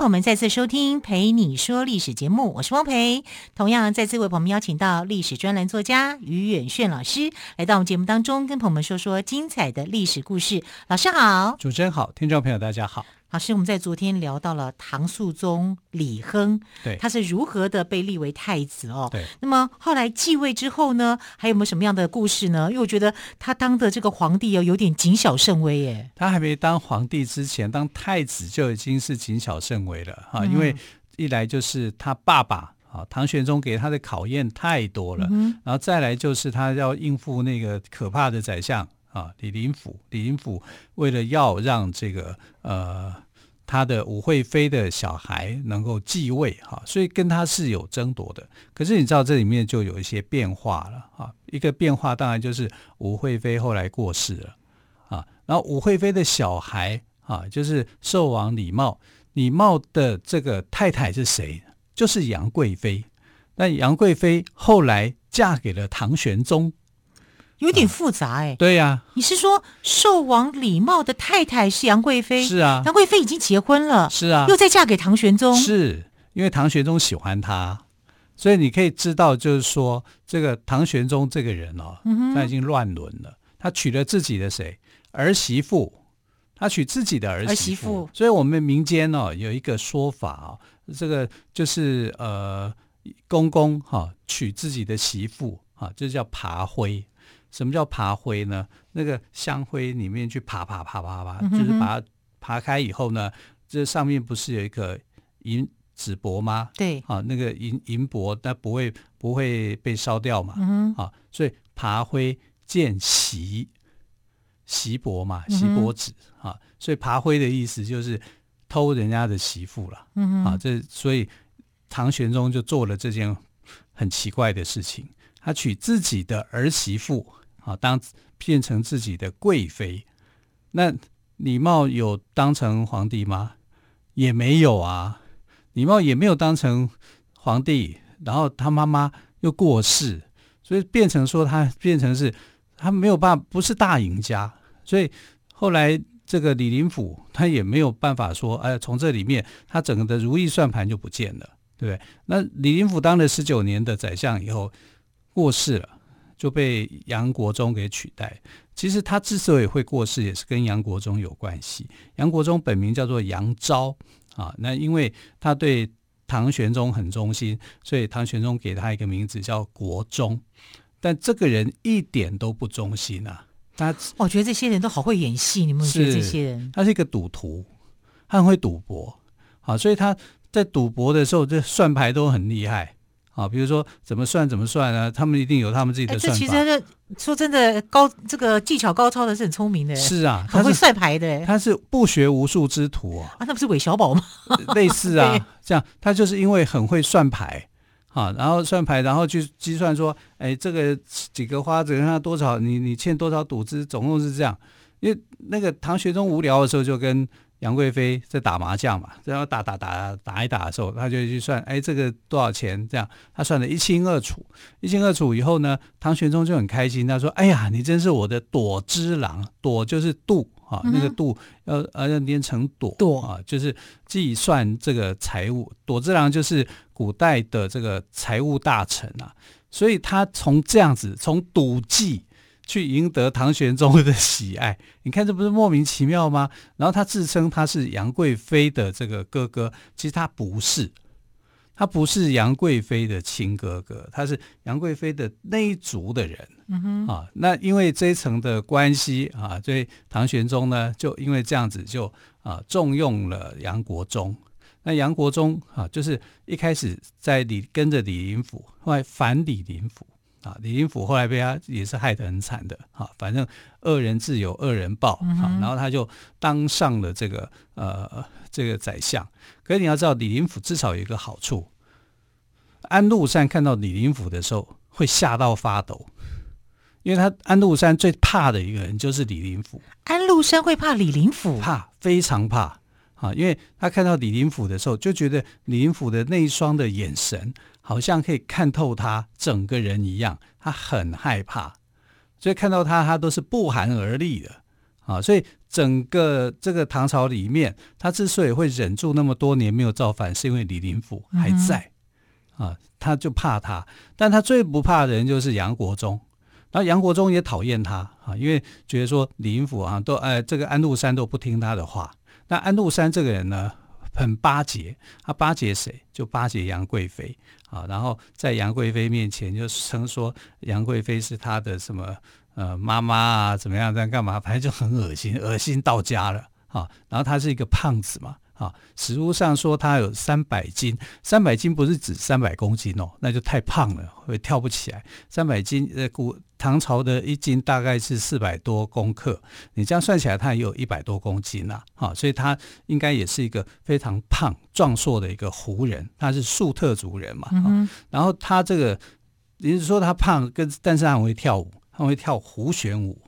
欢迎朋友们再次收听《陪你说历史》节目，我是汪培。同样再次为朋友们邀请到历史专栏作家于远炫老师来到我们节目当中，跟朋友们说说精彩的历史故事。老师好，主持人好，听众朋友大家好。老师，我们在昨天聊到了唐肃宗李亨，对，他是如何的被立为太子哦。对，那么后来继位之后呢，还有没有什么样的故事呢？因为我觉得他当的这个皇帝哦，有点谨小慎微耶。他还没当皇帝之前，当太子就已经是谨小慎微了哈，嗯、因为一来就是他爸爸啊唐玄宗给他的考验太多了，嗯、然后再来就是他要应付那个可怕的宰相。啊，李林甫，李林甫为了要让这个呃他的武惠妃的小孩能够继位哈，所以跟他是有争夺的。可是你知道这里面就有一些变化了啊，一个变化当然就是武惠妃后来过世了啊，然后武惠妃的小孩啊，就是寿王李瑁，李瑁的这个太太是谁？就是杨贵妃。那杨贵妃后来嫁给了唐玄宗。有点复杂哎、欸，对呀、啊，你是说寿王李瑁的太太是杨贵妃？是啊，杨贵妃已经结婚了，是啊，又再嫁给唐玄宗，是因为唐玄宗喜欢她，所以你可以知道，就是说这个唐玄宗这个人哦，他已经乱伦了，他娶了自己的谁？儿媳妇，他娶自己的儿媳妇，所以我们民间哦有一个说法啊、哦，这个就是呃公公哈、哦、娶自己的媳妇啊，就叫爬灰。什么叫爬灰呢？那个香灰里面去爬爬爬爬爬，就是把它爬开以后呢，这上面不是有一个银纸箔吗？对，啊，那个银银箔，它不会不会被烧掉嘛？嗯、啊，所以爬灰见席席箔嘛，席箔纸、嗯、啊，所以爬灰的意思就是偷人家的媳妇了。嗯、哼啊，这所以唐玄宗就做了这件很奇怪的事情，他娶自己的儿媳妇。啊，当变成自己的贵妃，那李瑁有当成皇帝吗？也没有啊，李瑁也没有当成皇帝，然后他妈妈又过世，所以变成说他变成是他没有办法，不是大赢家，所以后来这个李林甫他也没有办法说，哎，从这里面他整个的如意算盘就不见了，对不对？那李林甫当了十九年的宰相以后过世了。就被杨国忠给取代。其实他之所以会过世，也是跟杨国忠有关系。杨国忠本名叫做杨昭啊，那因为他对唐玄宗很忠心，所以唐玄宗给他一个名字叫国忠。但这个人一点都不忠心啊！他我觉得这些人都好会演戏，你们觉得这些人？他是一个赌徒，他很会赌博啊，所以他在赌博的时候，这算牌都很厉害。啊，比如说怎么算怎么算呢？他们一定有他们自己的算法。这其实说真的，高这个技巧高超的是很聪明的。是啊，很会算牌的。他是不学无术之徒啊。啊，那不是韦小宝吗？类似啊，这样他就是因为很会算牌，啊，然后算牌，然后去计算说，哎，这个几个花子，他多少，你你欠多少赌资，总共是这样。因为那个唐玄宗无聊的时候就跟。杨贵妃在打麻将嘛，然后打打打打一打的时候，他就去算，哎，这个多少钱？这样他算得一清二楚，一清二楚以后呢，唐玄宗就很开心，他说：“哎呀，你真是我的朵之郎，朵就是度啊，那个度要呃要念成朵，朵啊，就是计算这个财务，朵之郎就是古代的这个财务大臣啊，所以他从这样子从赌技。”去赢得唐玄宗的喜爱，你看这不是莫名其妙吗？然后他自称他是杨贵妃的这个哥哥，其实他不是，他不是杨贵妃的亲哥哥，他是杨贵妃的那一族的人。嗯哼，啊，那因为这一层的关系啊，所以唐玄宗呢就因为这样子就啊重用了杨国忠。那杨国忠啊，就是一开始在李跟着李林甫，后来反李林甫。啊，李林甫后来被他也是害得很惨的，哈，反正恶人自有恶人报，啊，然后他就当上了这个呃这个宰相。可是你要知道，李林甫至少有一个好处，安禄山看到李林甫的时候会吓到发抖，因为他安禄山最怕的一个人就是李林甫。安禄山会怕李林甫？怕，非常怕啊！因为他看到李林甫的时候，就觉得李林甫的那一双的眼神，好像可以看透他整个人一样，他很害怕，所以看到他，他都是不寒而栗的啊！所以整个这个唐朝里面，他之所以会忍住那么多年没有造反，是因为李林甫还在、嗯、啊，他就怕他。但他最不怕的人就是杨国忠。然后杨国忠也讨厌他啊，因为觉得说李林甫啊都呃这个安禄山都不听他的话。那安禄山这个人呢，很巴结，他巴结谁？就巴结杨贵妃啊。然后在杨贵妃面前就称说杨贵妃是他的什么呃妈妈啊，怎么样这样干嘛？反正就很恶心，恶心到家了啊。然后他是一个胖子嘛。啊，史书上说他有三百斤，三百斤不是指三百公斤哦，那就太胖了，会跳不起来。三百斤，呃，古唐朝的一斤大概是四百多公克，你这样算起来，他也有一百多公斤啦。啊，所以他应该也是一个非常胖壮硕的一个胡人，他是粟特族人嘛。嗯。然后他这个，你是说他胖，跟但是他很会跳舞，他会跳胡旋舞。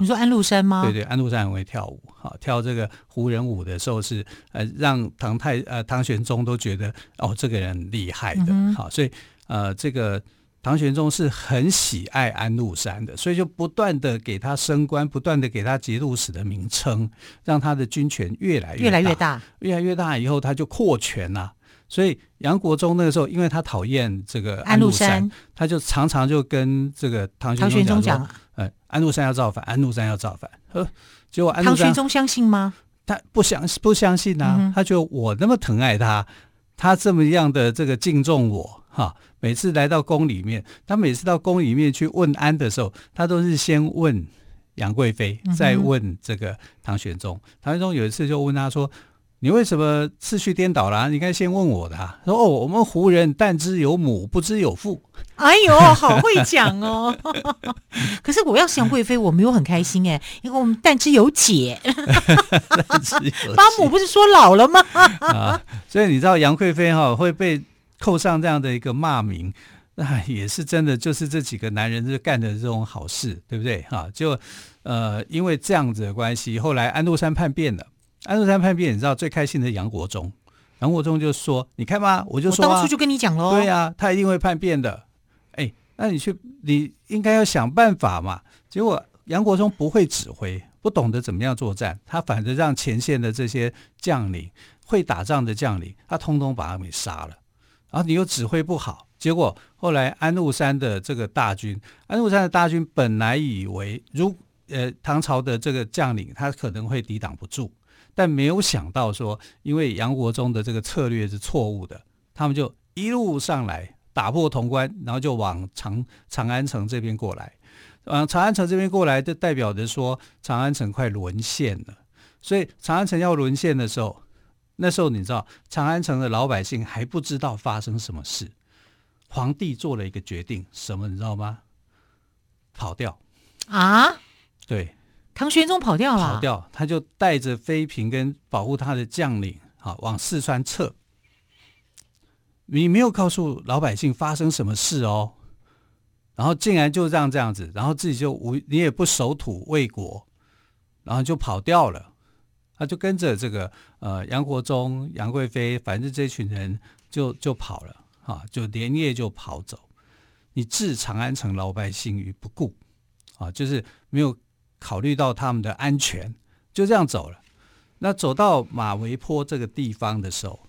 你说安禄山吗？对对，安禄山很会跳舞，好跳这个胡人舞的时候是呃让唐太呃唐玄宗都觉得哦这个人厉害的，嗯、好，所以呃这个唐玄宗是很喜爱安禄山的，所以就不断的给他升官，不断的给他节度使的名称，让他的军权越来越越来越大，越来越大以后他就扩权了，所以杨国忠那个时候因为他讨厌这个安禄山，山，他就常常就跟这个唐玄宗讲。呃，安禄山要造反，安禄山要造反。呵，结果安禄山，唐玄宗相信吗？他不相不相信啊、嗯。他觉得我那么疼爱他，他这么样的这个敬重我，哈。每次来到宫里面，他每次到宫里面去问安的时候，他都是先问杨贵妃，再问这个唐玄宗、嗯。唐玄宗有一次就问他说。你为什么次序颠倒了？你应该先问我的、啊。说哦，我们胡人但知有母，不知有父。哎呦，好会讲哦！可是我要是杨贵妃，我没有很开心哎，因为我们但知有姐。八母不是说老了吗？啊，所以你知道杨贵妃哈会被扣上这样的一个骂名，那也是真的，就是这几个男人是干的这种好事，对不对？哈，就呃，因为这样子的关系，后来安禄山叛变了。安禄山叛变，你知道最开心的杨国忠，杨国忠就说：“你看吧，我就说、啊，我当初就跟你讲喽，对呀、啊，他一定会叛变的。哎，那你去，你应该要想办法嘛。结果杨国忠不会指挥，不懂得怎么样作战，他反正让前线的这些将领，会打仗的将领，他通通把他给杀了。然后你又指挥不好，结果后来安禄山的这个大军，安禄山的大军本来以为，如呃唐朝的这个将领，他可能会抵挡不住。”但没有想到说，因为杨国忠的这个策略是错误的，他们就一路上来打破潼关，然后就往长长安城这边过来。往长安城这边过来，就代表着说长安城快沦陷了。所以长安城要沦陷的时候，那时候你知道，长安城的老百姓还不知道发生什么事。皇帝做了一个决定，什么你知道吗？跑掉啊？对。唐玄宗跑掉了，跑掉，他就带着妃嫔跟保护他的将领，好往四川撤。你没有告诉老百姓发生什么事哦，然后竟然就这样这样子，然后自己就无，你也不守土卫国，然后就跑掉了。他就跟着这个呃杨国忠、杨贵妃，反正这群人就就跑了，啊，就连夜就跑走。你置长安城老百姓于不顾，啊，就是没有。考虑到他们的安全，就这样走了。那走到马嵬坡这个地方的时候，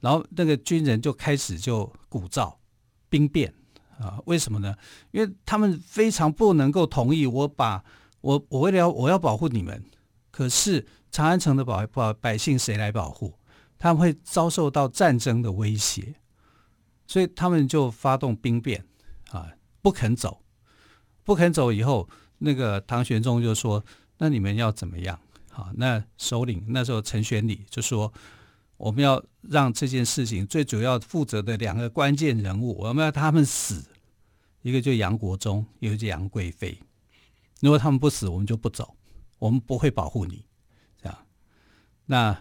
然后那个军人就开始就鼓噪兵变啊？为什么呢？因为他们非常不能够同意我把我我为了我要保护你们，可是长安城的保保百姓谁来保护？他们会遭受到战争的威胁，所以他们就发动兵变啊，不肯走，不肯走以后。那个唐玄宗就说：“那你们要怎么样？好，那首领那时候陈玄礼就说：我们要让这件事情最主要负责的两个关键人物，我们要他们死，一个就杨国忠，一个就杨贵妃。如果他们不死，我们就不走，我们不会保护你。这样，那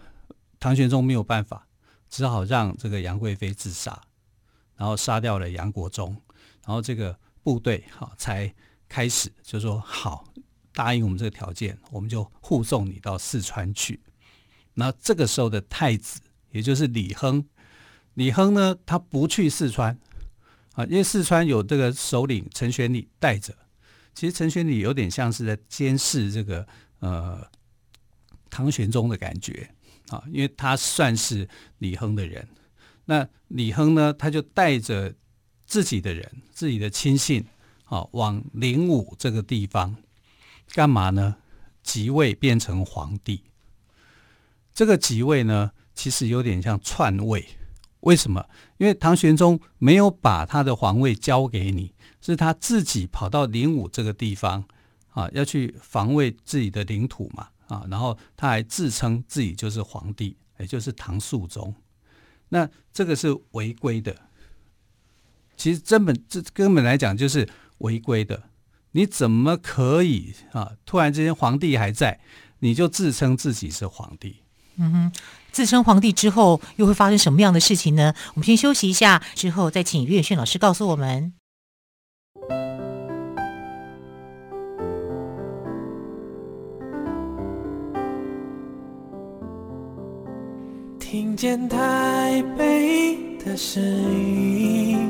唐玄宗没有办法，只好让这个杨贵妃自杀，然后杀掉了杨国忠，然后这个部队好才。”开始就说好，答应我们这个条件，我们就护送你到四川去。那这个时候的太子，也就是李亨，李亨呢，他不去四川啊，因为四川有这个首领陈玄礼带着。其实陈玄礼有点像是在监视这个呃唐玄宗的感觉啊，因为他算是李亨的人。那李亨呢，他就带着自己的人、自己的亲信啊，往灵武这个地方干嘛呢？即位变成皇帝。这个即位呢，其实有点像篡位。为什么？因为唐玄宗没有把他的皇位交给你。是他自己跑到灵武这个地方啊，要去防卫自己的领土嘛啊，然后他还自称自己就是皇帝，也就是唐肃宗。那这个是违规的。其实根本这根本来讲就是违规的。你怎么可以啊？突然之间皇帝还在，你就自称自己是皇帝？嗯哼，自称皇帝之后又会发生什么样的事情呢？我们先休息一下，之后再请岳远炫老师告诉我们。听见台北的声音，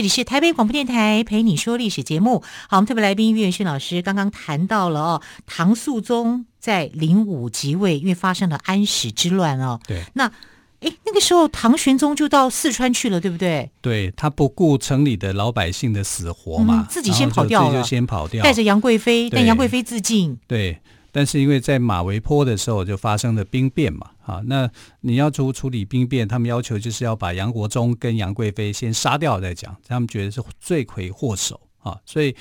这里是台北广播电台陪你说历史节目。好，我们特别来宾于远逊老师刚刚谈到了哦，唐肃宗在灵武即位，因为发生了安史之乱哦。对。那，哎，那个时候唐玄宗就到四川去了，对不对？对，他不顾城里的老百姓的死活嘛，嗯、自己先跑掉了，就先跑掉，带着杨贵妃，但杨贵妃自尽。对。但是因为在马嵬坡的时候就发生了兵变嘛，啊，那你要处处理兵变，他们要求就是要把杨国忠跟杨贵妃先杀掉再讲，他们觉得是罪魁祸首啊，所以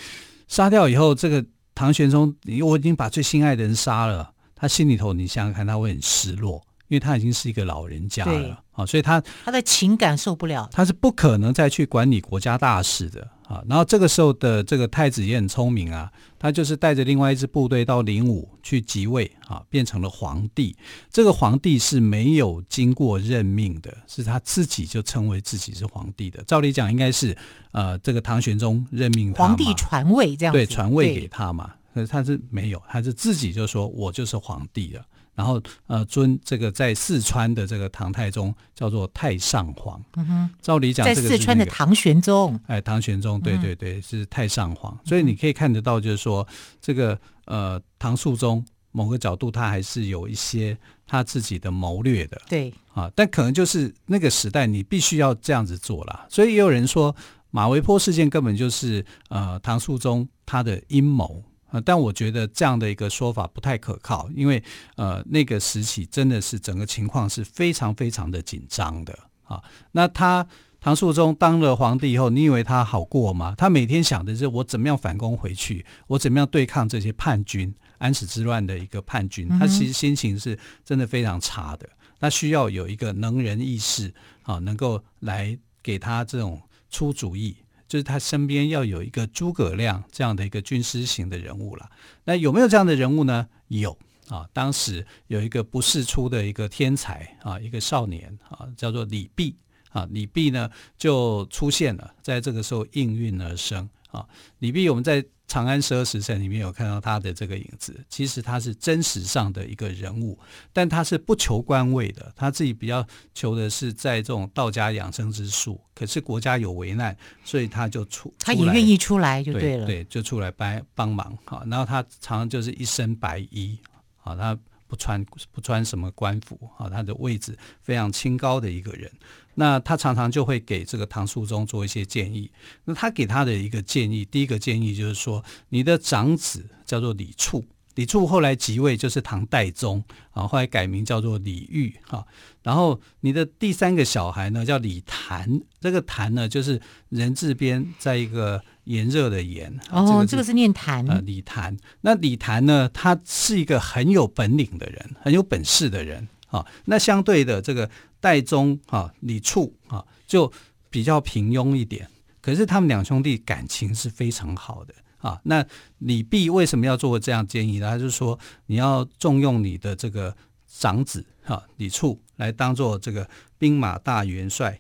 杀掉以后，这个唐玄宗，我已经把最心爱的人杀了，他心里头你想想看，他会很失落，因为他已经是一个老人家了啊，所以他他的情感受不了，他是不可能再去管理国家大事的。啊，然后这个时候的这个太子也很聪明啊，他就是带着另外一支部队到灵武去即位啊，变成了皇帝。这个皇帝是没有经过任命的，是他自己就称为自己是皇帝的。照理讲，应该是呃这个唐玄宗任命他，皇帝传位这样子，对，传位给他嘛。可是他是没有，他是自己就说我就是皇帝了。然后，呃，尊这个在四川的这个唐太宗叫做太上皇。嗯哼，照理讲，在四川的唐玄宗。哎，唐玄宗，对对对，是太上皇。嗯、所以你可以看得到，就是说，这个呃，唐肃宗某个角度他还是有一些他自己的谋略的。对啊，但可能就是那个时代你必须要这样子做了。所以也有人说，马嵬坡事件根本就是呃唐肃宗他的阴谋。呃，但我觉得这样的一个说法不太可靠，因为呃，那个时期真的是整个情况是非常非常的紧张的啊。那他唐肃宗当了皇帝以后，你以为他好过吗？他每天想的是我怎么样反攻回去，我怎么样对抗这些叛军，安史之乱的一个叛军，他其实心情是真的非常差的。他需要有一个能人异士啊，能够来给他这种出主意。就是他身边要有一个诸葛亮这样的一个军师型的人物了。那有没有这样的人物呢？有啊，当时有一个不世出的一个天才啊，一个少年啊，叫做李泌啊。李泌呢就出现了，在这个时候应运而生啊。李泌我们在。《长安十二时辰》里面有看到他的这个影子，其实他是真实上的一个人物，但他是不求官位的，他自己比较求的是在这种道家养生之术。可是国家有危难，所以他就出，他也愿意出来就对了，对，对，就出来帮帮忙。好，然后他常常就是一身白衣，好，他不穿不穿什么官服，啊，他的位置非常清高的一个人。那他常常就会给这个唐肃宗做一些建议。那他给他的一个建议，第一个建议就是说，你的长子叫做李处，李处后来即位就是唐代宗啊，后来改名叫做李煜哈。然后你的第三个小孩呢叫李谭，这个谭呢就是人字边在一个炎热的炎。哦，这个、这个是念谭啊，李谭。那李谭呢，他是一个很有本领的人，很有本事的人啊。那相对的这个代宗啊，李处啊，就比较平庸一点。可是他们两兄弟感情是非常好的。啊，那李泌为什么要做这样建议呢？他就是说，你要重用你的这个长子哈，李处来当做这个兵马大元帅，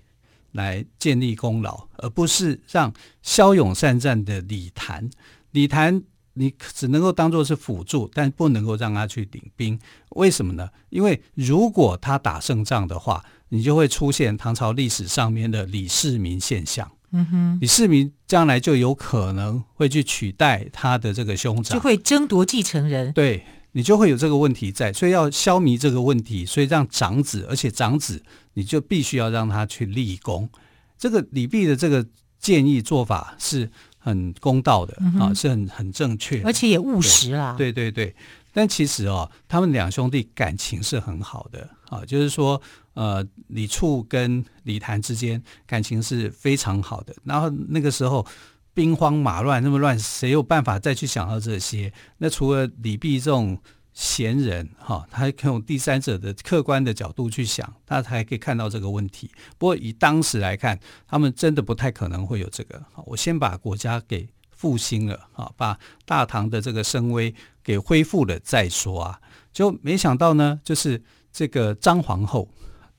来建立功劳，而不是让骁勇善战的李谭。李谭你只能够当做是辅助，但不能够让他去领兵。为什么呢？因为如果他打胜仗的话，你就会出现唐朝历史上面的李世民现象。嗯哼，李世民将来就有可能会去取代他的这个兄长，就会争夺继承人。对，你就会有这个问题在，所以要消弭这个问题，所以让长子，而且长子你就必须要让他去立功。这个李泌的这个建议做法是很公道的、嗯、啊，是很很正确，而且也务实啦。对对对，但其实哦，他们两兄弟感情是很好的啊，就是说。呃，李处跟李谭之间感情是非常好的。然后那个时候兵荒马乱，那么乱，谁有办法再去想到这些？那除了李泌这种闲人哈，他可以用第三者的客观的角度去想，他才可以看到这个问题。不过以当时来看，他们真的不太可能会有这个。我先把国家给复兴了啊，把大唐的这个声威给恢复了再说啊。就没想到呢，就是这个张皇后。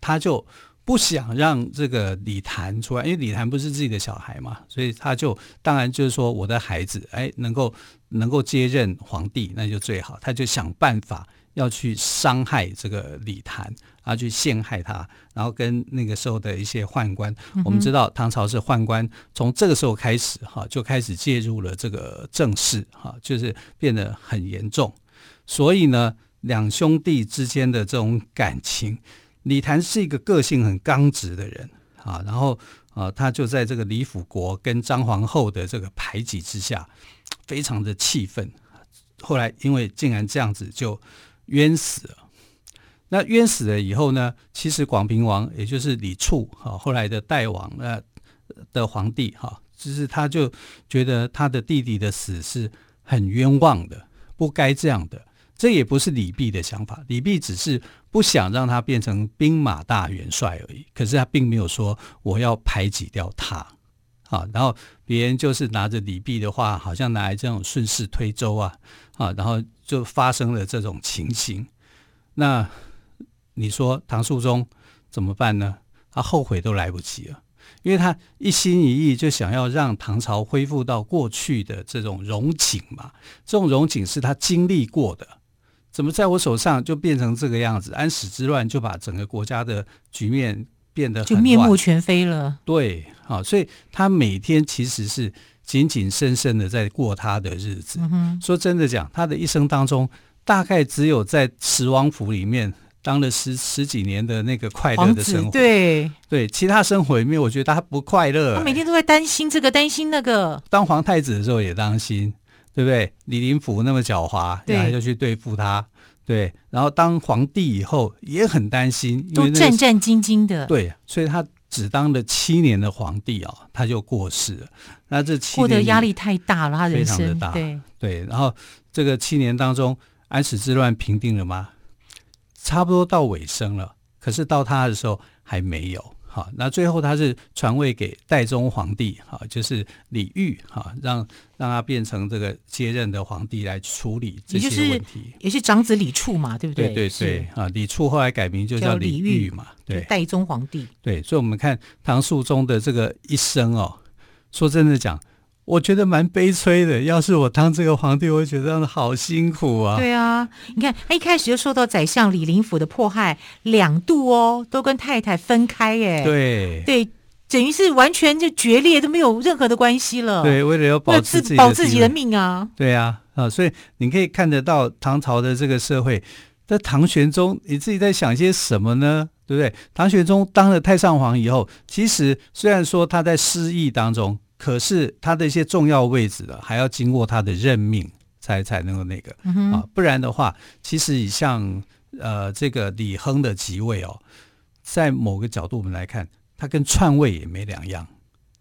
她就不想让这个李谭出来，因为李谭不是自己的小孩嘛，所以她就当然就是说我的孩子，哎，能够能够接任皇帝，那就最好。她就想办法要去伤害这个李谭，然后去陷害他，然后跟那个时候的一些宦官，嗯、我们知道唐朝是宦官，从这个时候开始哈，就开始介入了这个政事哈，就是变得很严重。所以呢，两兄弟之间的这种感情。李谭是一个个性很刚直的人啊，然后啊，他就在这个李辅国跟张皇后的这个排挤之下，非常的气愤。后来因为竟然这样子就冤死了。那冤死了以后呢，其实广平王也就是李处啊，后来的代王呃的皇帝哈，就是他就觉得他的弟弟的死是很冤枉的，不该这样的。这也不是李泌的想法，李泌只是不想让他变成兵马大元帅而已。可是他并没有说我要排挤掉他，啊，然后别人就是拿着李泌的话，好像拿来这种顺势推舟啊，啊，然后就发生了这种情形。那你说唐肃宗怎么办呢？他后悔都来不及了，因为他一心一意就想要让唐朝恢复到过去的这种荣景嘛，这种荣景是他经历过的。怎么在我手上就变成这个样子？安史之乱就把整个国家的局面变得很就面目全非了。对，好，所以他每天其实是谨谨慎慎的在过他的日子。嗯。说真的讲，他的一生当中，大概只有在十王府里面当了十十几年的那个快乐的生活。对对，其他生活里面，我觉得他不快乐。他每天都在担心这个，担心那个。当皇太子的时候也担心。对不对？李林甫那么狡猾，然后就去对付他。对，然后当皇帝以后也很担心，都战战兢兢的。对，所以他只当了七年的皇帝啊，他就过世了。那这七年过得压力太大了，他人生非常的大。对对，然后这个七年当中，安史之乱平定了吗？差不多到尾声了，可是到他的时候还没有。好，那最后他是传位给代宗皇帝，哈，就是李煜，哈，让让他变成这个接任的皇帝来处理这些问题，也是，也是长子李处嘛，对不对？对对对，啊，李处后来改名就叫李煜嘛，对，代宗皇帝。对，所以我们看唐肃宗的这个一生哦，说真的讲。我觉得蛮悲催的。要是我当这个皇帝，我会觉得这样好辛苦啊。对啊，你看他一开始就受到宰相李林甫的迫害，两度哦，都跟太太分开耶。对对，等于是完全就决裂，都没有任何的关系了。对，为了要保自己保自己的命啊。对啊，啊，所以你可以看得到唐朝的这个社会。在唐玄宗，你自己在想些什么呢？对不对？唐玄宗当了太上皇以后，其实虽然说他在失意当中。可是他的一些重要位置的还要经过他的任命，才才能够那个、嗯、啊，不然的话，其实以像呃这个李亨的即位哦，在某个角度我们来看，他跟篡位也没两样，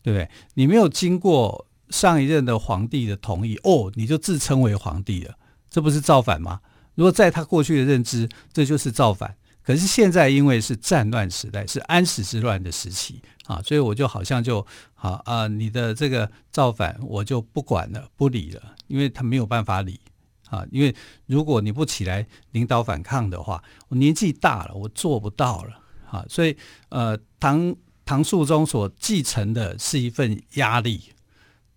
对不对？你没有经过上一任的皇帝的同意哦，你就自称为皇帝了，这不是造反吗？如果在他过去的认知，这就是造反。可是现在因为是战乱时代，是安史之乱的时期啊，所以我就好像就好啊，你的这个造反我就不管了，不理了，因为他没有办法理啊。因为如果你不起来领导反抗的话，我年纪大了，我做不到了啊。所以呃，唐唐肃宗所继承的是一份压力，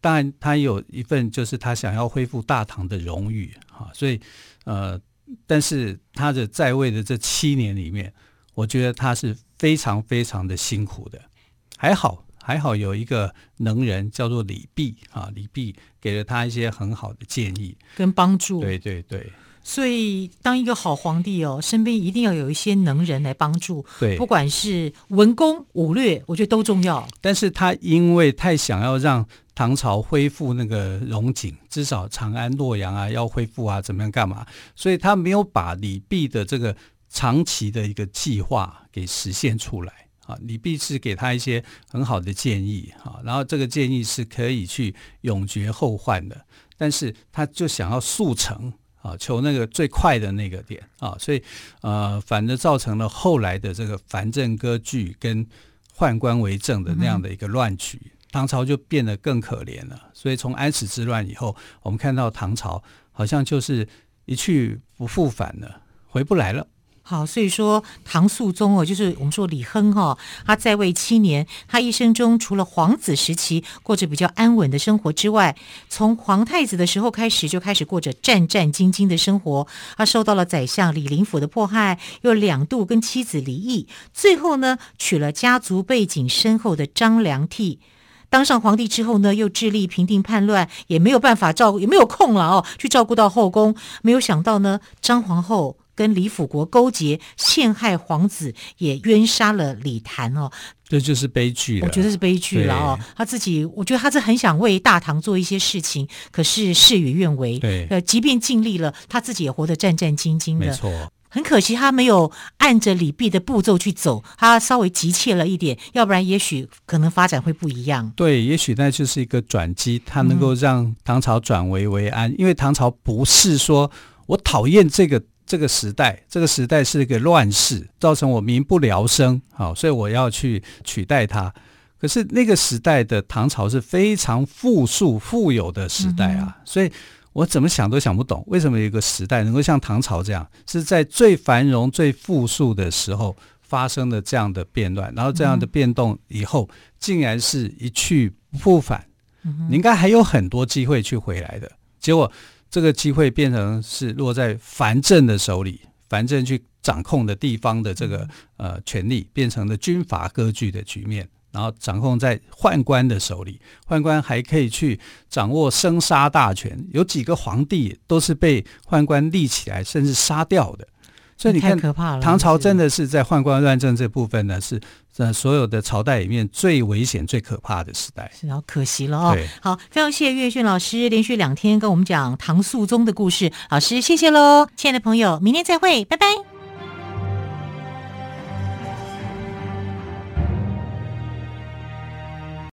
当然他有一份就是他想要恢复大唐的荣誉啊，所以呃。但是他的在位的这七年里面，我觉得他是非常非常的辛苦的。还好还好有一个能人叫做李泌啊，李泌给了他一些很好的建议跟帮助。对对对。所以当一个好皇帝哦，身边一定要有一些能人来帮助。对，不管是文功武略，我觉得都重要。但是他因为太想要让。唐朝恢复那个荣景，至少长安、洛阳啊要恢复啊，怎么样干嘛？所以他没有把李泌的这个长期的一个计划给实现出来啊。李泌是给他一些很好的建议哈，然后这个建议是可以去永绝后患的，但是他就想要速成啊，求那个最快的那个点啊，所以呃，反而造成了后来的这个藩镇割据跟宦官为政的那样的一个乱局。嗯唐朝就变得更可怜了，所以从安史之乱以后，我们看到唐朝好像就是一去不复返了，回不来了。好，所以说唐肃宗哦，就是我们说李亨哈，他在位七年，他一生中除了皇子时期过着比较安稳的生活之外，从皇太子的时候开始就开始过着战战兢兢的生活。他受到了宰相李林甫的迫害，又两度跟妻子离异，最后呢娶了家族背景深厚的张良娣。当上皇帝之后呢，又致力平定叛乱，也没有办法照顾，也没有空了哦，去照顾到后宫。没有想到呢，张皇后跟李辅国勾结，陷害皇子，也冤杀了李谭哦。这就是悲剧了，我觉得是悲剧了哦。他自己，我觉得他是很想为大唐做一些事情，可是事与愿违。对，呃，即便尽力了，他自己也活得战战兢兢的。没错。很可惜，他没有按着李泌的步骤去走，他稍微急切了一点，要不然也许可能发展会不一样。对，也许那就是一个转机，他能够让唐朝转危为安。嗯、因为唐朝不是说我讨厌这个这个时代，这个时代是一个乱世，造成我民不聊生，好，所以我要去取代它。可是那个时代的唐朝是非常富庶富有的时代啊，嗯、所以。我怎么想都想不懂，为什么有一个时代能够像唐朝这样，是在最繁荣、最富庶的时候发生的这样的变乱，然后这样的变动以后，竟然是一去不复返。你应该还有很多机会去回来的，结果这个机会变成是落在藩镇的手里，藩镇去掌控的地方的这个呃权力，变成了军阀割据的局面。然后掌控在宦官的手里，宦官还可以去掌握生杀大权。有几个皇帝都是被宦官立起来，甚至杀掉的。所以你看，唐朝真的是在宦官乱政这部分呢，是呃所有的朝代里面最危险、最可怕的时代。是，然后可惜了哦。好，非常谢谢岳迅老师连续两天跟我们讲唐肃宗的故事。老师，谢谢喽，亲爱的朋友，明天再会，拜拜。